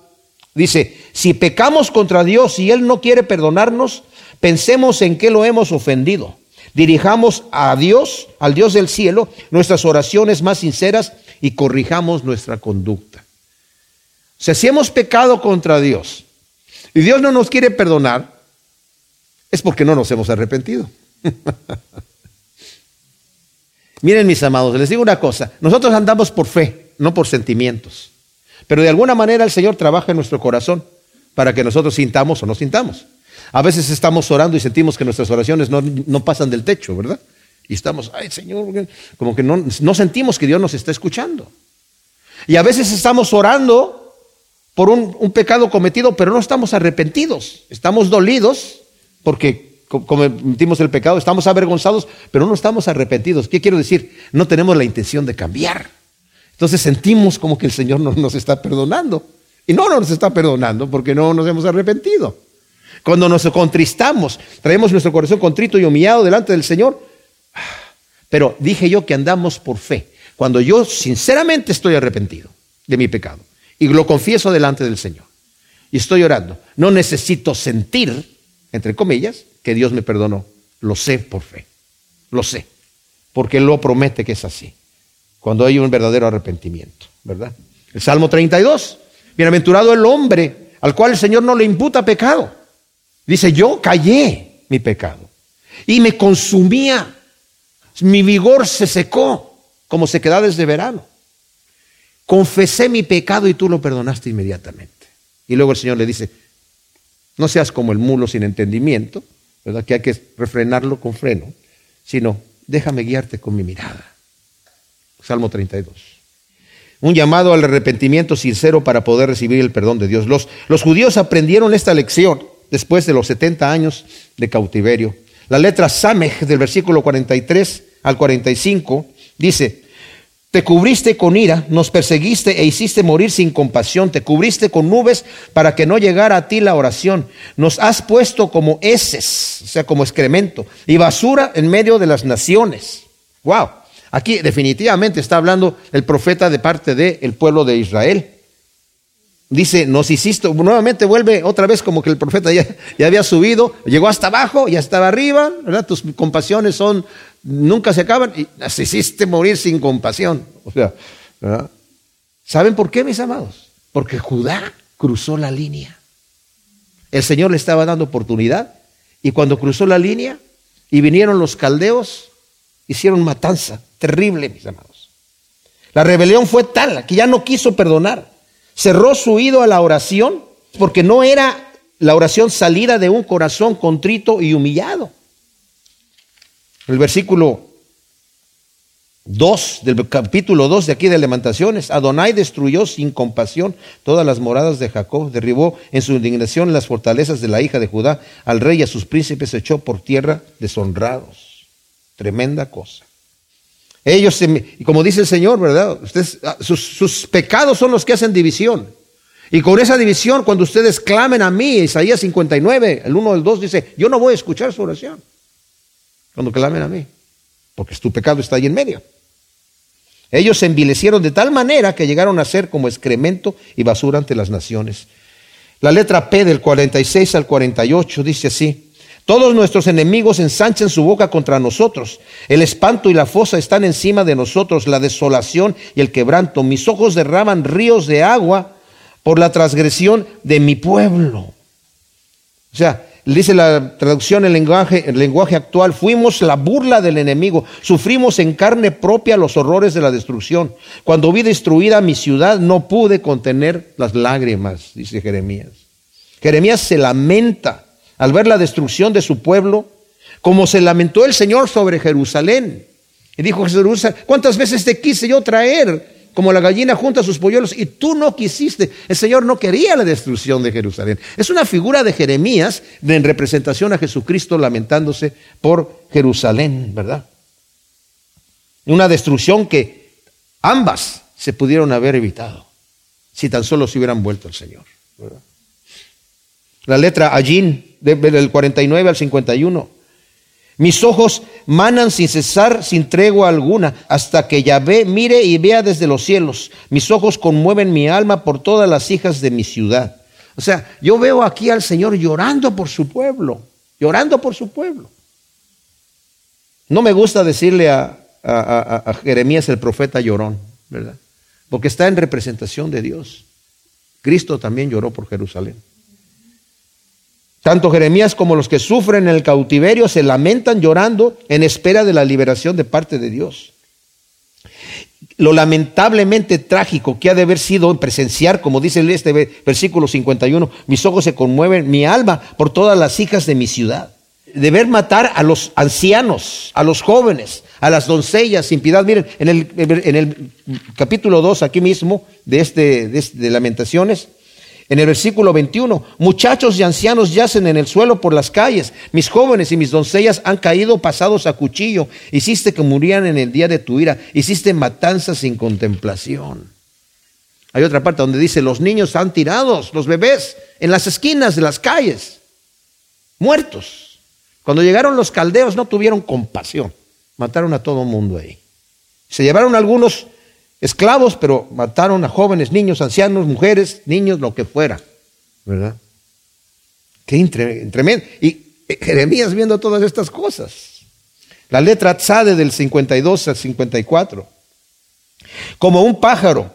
dice, si pecamos contra Dios y Él no quiere perdonarnos, pensemos en qué lo hemos ofendido. Dirijamos a Dios, al Dios del cielo, nuestras oraciones más sinceras y corrijamos nuestra conducta. Si hemos pecado contra Dios y Dios no nos quiere perdonar, es porque no nos hemos arrepentido. Miren mis amados, les digo una cosa, nosotros andamos por fe, no por sentimientos, pero de alguna manera el Señor trabaja en nuestro corazón para que nosotros sintamos o no sintamos. A veces estamos orando y sentimos que nuestras oraciones no, no pasan del techo, ¿verdad? Y estamos, ay Señor, como que no, no sentimos que Dios nos está escuchando. Y a veces estamos orando por un, un, pecado cometido, pero no estamos arrepentidos. Estamos dolidos porque cometimos el pecado, estamos avergonzados, pero no estamos arrepentidos. ¿Qué quiero decir? No tenemos la intención de cambiar. Entonces sentimos como que el Señor no nos está perdonando. Y no nos está perdonando porque no nos hemos arrepentido. Cuando nos contristamos, traemos nuestro corazón contrito y humillado delante del Señor, pero dije yo que andamos por fe. Cuando yo sinceramente estoy arrepentido de mi pecado y lo confieso delante del Señor y estoy orando, no necesito sentir, entre comillas, que Dios me perdonó. Lo sé por fe. Lo sé. Porque Él lo promete que es así. Cuando hay un verdadero arrepentimiento, ¿verdad? El Salmo 32. Bienaventurado el hombre al cual el Señor no le imputa pecado. Dice, yo callé mi pecado y me consumía mi vigor se secó como sequedades de verano. Confesé mi pecado y tú lo perdonaste inmediatamente. Y luego el Señor le dice, no seas como el mulo sin entendimiento, ¿verdad? Que hay que refrenarlo con freno, sino déjame guiarte con mi mirada. Salmo 32. Un llamado al arrepentimiento sincero para poder recibir el perdón de Dios. Los, los judíos aprendieron esta lección después de los 70 años de cautiverio. La letra Samech del versículo 43 al 45, dice, te cubriste con ira, nos perseguiste e hiciste morir sin compasión, te cubriste con nubes para que no llegara a ti la oración, nos has puesto como heces, o sea, como excremento, y basura en medio de las naciones. Wow, aquí definitivamente está hablando el profeta de parte del pueblo de Israel. Dice, nos hiciste, nuevamente vuelve otra vez como que el profeta ya, había subido, llegó hasta abajo, ya estaba arriba. Tus compasiones son nunca se acaban y nos hiciste morir sin compasión. O sea, ¿saben por qué, mis amados? Porque Judá cruzó la línea. El Señor le estaba dando oportunidad y cuando cruzó la línea y vinieron los caldeos, hicieron matanza terrible, mis amados. La rebelión fue tal que ya no quiso perdonar. Cerró su oído a la oración porque no era la oración salida de un corazón contrito y humillado. El versículo 2 del capítulo 2 de aquí de Lamentaciones. Adonai destruyó sin compasión todas las moradas de Jacob, derribó en su indignación las fortalezas de la hija de Judá, al rey y a sus príncipes echó por tierra deshonrados. Tremenda cosa. Ellos, y como dice el Señor, ¿verdad? Ustedes, ah, sus, pecados son los que hacen división. Y con esa división, cuando ustedes clamen a mí, Isaías 59, el 1 del 2 dice, yo no voy a escuchar su oración. Cuando clamen a mí, porque tu pecado está ahí en medio. Ellos se envilecieron de tal manera que llegaron a ser como excremento y basura ante las naciones. La letra P del 46 al 48 dice así, todos nuestros enemigos ensanchan su boca contra nosotros, el espanto y la fosa están encima de nosotros, la desolación y el quebranto, mis ojos derraman ríos de agua por la transgresión de mi pueblo. O sea, dice la traducción en lenguaje, el lenguaje actual, fuimos la burla del enemigo, sufrimos en carne propia los horrores de la destrucción. Cuando vi destruida mi ciudad, no pude contener las lágrimas, dice Jeremías. Jeremías se lamenta al ver la destrucción de su pueblo, como se lamentó el Señor sobre Jerusalén. Y dijo Jerusalén, ¿cuántas veces te quise yo traer? como la gallina junta sus polluelos, y tú no quisiste. El Señor no quería la destrucción de Jerusalén. Es una figura de Jeremías en representación a Jesucristo lamentándose por Jerusalén, ¿verdad? Una destrucción que ambas se pudieron haber evitado si tan solo se hubieran vuelto al Señor. La letra Allín, del 49 al 51. Mis ojos manan sin cesar, sin tregua alguna, hasta que Yahvé mire y vea desde los cielos. Mis ojos conmueven mi alma por todas las hijas de mi ciudad. O sea, yo veo aquí al Señor llorando por su pueblo, llorando por su pueblo. No me gusta decirle a, Jeremías el profeta llorón, ¿verdad? Porque está en representación de Dios. Cristo también lloró por Jerusalén. Tanto Jeremías como los que sufren en el cautiverio se lamentan llorando en espera de la liberación de parte de Dios. Lo lamentablemente trágico que ha de haber sido presenciar, como dice este versículo 51, mis ojos se conmueven, mi alma por todas las hijas de mi ciudad. De ver matar a los ancianos, a los jóvenes, a las doncellas sin piedad. Miren, en el, en el capítulo 2, aquí mismo, de, este, de, este, de Lamentaciones, en el versículo 21, muchachos y ancianos yacen en el suelo por las calles, mis jóvenes y mis doncellas han caído pasados a cuchillo, hiciste que murieran en el día de tu ira, hiciste matanzas sin contemplación. Hay otra parte donde dice, los niños han tirados, los bebés, en las esquinas de las calles, muertos. Cuando llegaron los caldeos no tuvieron compasión, mataron a todo mundo ahí. Se llevaron algunos esclavos, pero mataron a jóvenes, niños, ancianos, mujeres, niños, lo que fuera. ¿Verdad? Qué tremendo. Y eh, Jeremías viendo todas estas cosas. La letra Tzade del 52 al 54. Como un pájaro,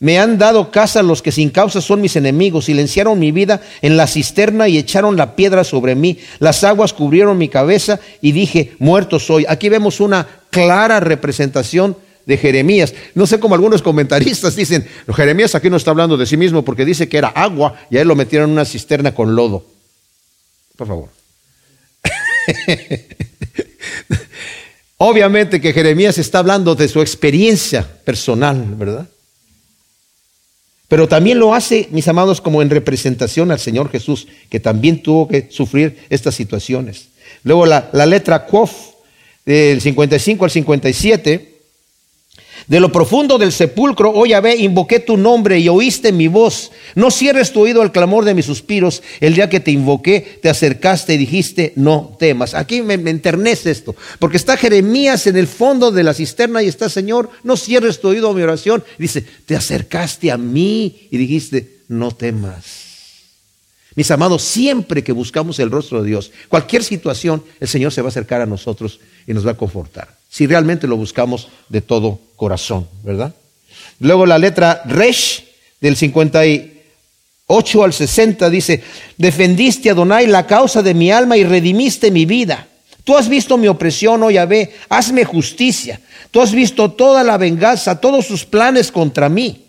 me han dado casa los que sin causa son mis enemigos, silenciaron mi vida en la cisterna y echaron la piedra sobre mí. Las aguas cubrieron mi cabeza y dije, muerto soy. Aquí vemos una clara representación de Jeremías. No sé cómo algunos comentaristas dicen, Jeremías aquí no está hablando de sí mismo porque dice que era agua y a él lo metieron en una cisterna con lodo. Por favor. Obviamente que Jeremías está hablando de su experiencia personal, ¿verdad? Pero también lo hace, mis amados, como en representación al Señor Jesús, que también tuvo que sufrir estas situaciones. Luego la, la letra Kof, del 55 al 57, de lo profundo del sepulcro, oh Yahvé, invoqué tu nombre y oíste mi voz. No cierres tu oído al clamor de mis suspiros. El día que te invoqué, te acercaste y dijiste, no temas. Aquí me, me enternece esto, porque está Jeremías en el fondo de la cisterna y está, Señor, no cierres tu oído a mi oración. Dice, te acercaste a mí y dijiste, no temas. Mis amados, siempre que buscamos el rostro de Dios, cualquier situación, el Señor se va a acercar a nosotros y nos va a confortar si realmente lo buscamos de todo corazón, ¿verdad? Luego la letra Resh del 58 al 60 dice, defendiste a Donai la causa de mi alma y redimiste mi vida. Tú has visto mi opresión, oh Yahvé, hazme justicia. Tú has visto toda la venganza, todos sus planes contra mí.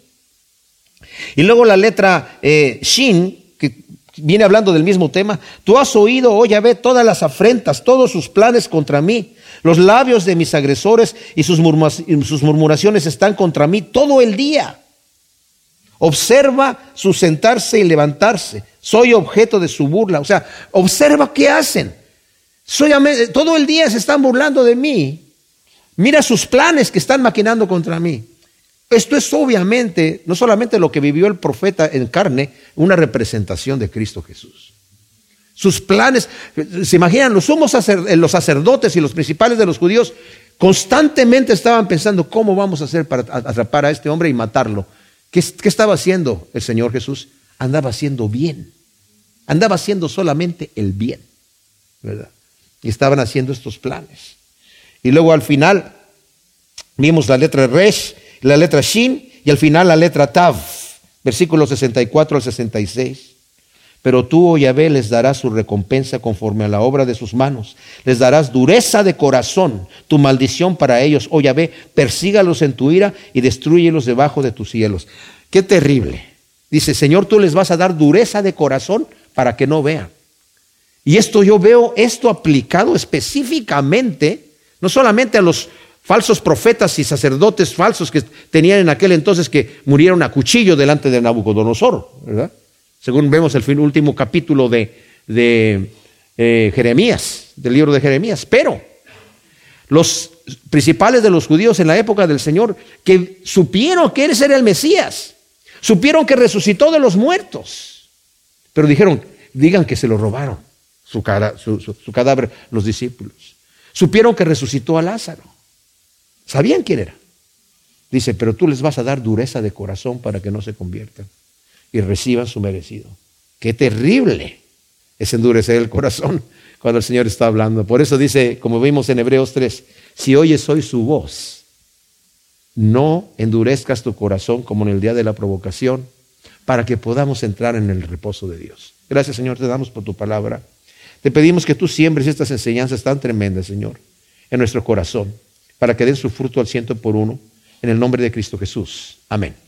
Y luego la letra eh, Shin, que viene hablando del mismo tema. Tú has oído, oh Yahvé, todas las afrentas, todos sus planes contra mí. Los labios de mis agresores y sus, murmuraciones están contra mí todo el día. Observa su sentarse y levantarse. Soy objeto de su burla. O sea, observa qué hacen. Soy, todo el día se están burlando de mí. Mira sus planes que están maquinando contra mí. Esto es obviamente, no solamente lo que vivió el profeta en carne, una representación de Cristo Jesús. Sus planes, se imaginan, los sumos los sacerdotes y los principales de los judíos constantemente estaban pensando cómo vamos a hacer para atrapar a este hombre y matarlo. ¿Qué, qué estaba haciendo el Señor Jesús? Andaba haciendo bien. Andaba haciendo solamente el bien. ¿verdad? Y estaban haciendo estos planes. Y luego al final vimos la letra Resh la letra Shin y al final la letra Tav, versículos 64 al 66. Pero tú, oh Yahvé, les darás su recompensa conforme a la obra de sus manos. Les darás dureza de corazón, tu maldición para ellos. Oh Yahvé, persígalos en tu ira y destruyelos debajo de tus cielos. Qué terrible. Dice, Señor, tú les vas a dar dureza de corazón para que no vean. Y esto yo veo esto aplicado específicamente, no solamente a los falsos profetas y sacerdotes falsos que tenían en aquel entonces que murieron a cuchillo delante de Nabucodonosor, ¿verdad? Según vemos el último capítulo de, eh, Jeremías, del libro de Jeremías. Pero los principales de los judíos en la época del Señor, que supieron que Él era el Mesías, supieron que resucitó de los muertos, pero dijeron, digan que se lo robaron, su, su cadáver, los discípulos. Supieron que resucitó a Lázaro. Sabían quién era. Dice, pero tú les vas a dar dureza de corazón para que no se conviertan y reciban su merecido. Qué terrible es endurecer el corazón cuando el Señor está hablando. Por eso dice, como vimos en Hebreos 3, si oyes hoy su voz, no endurezcas tu corazón como en el día de la provocación, para que podamos entrar en el reposo de Dios. Gracias Señor, te damos por tu palabra. Te pedimos que tú siembres estas enseñanzas tan tremendas, Señor, en nuestro corazón para que den su fruto al ciento por uno, en el nombre de Cristo Jesús. Amén.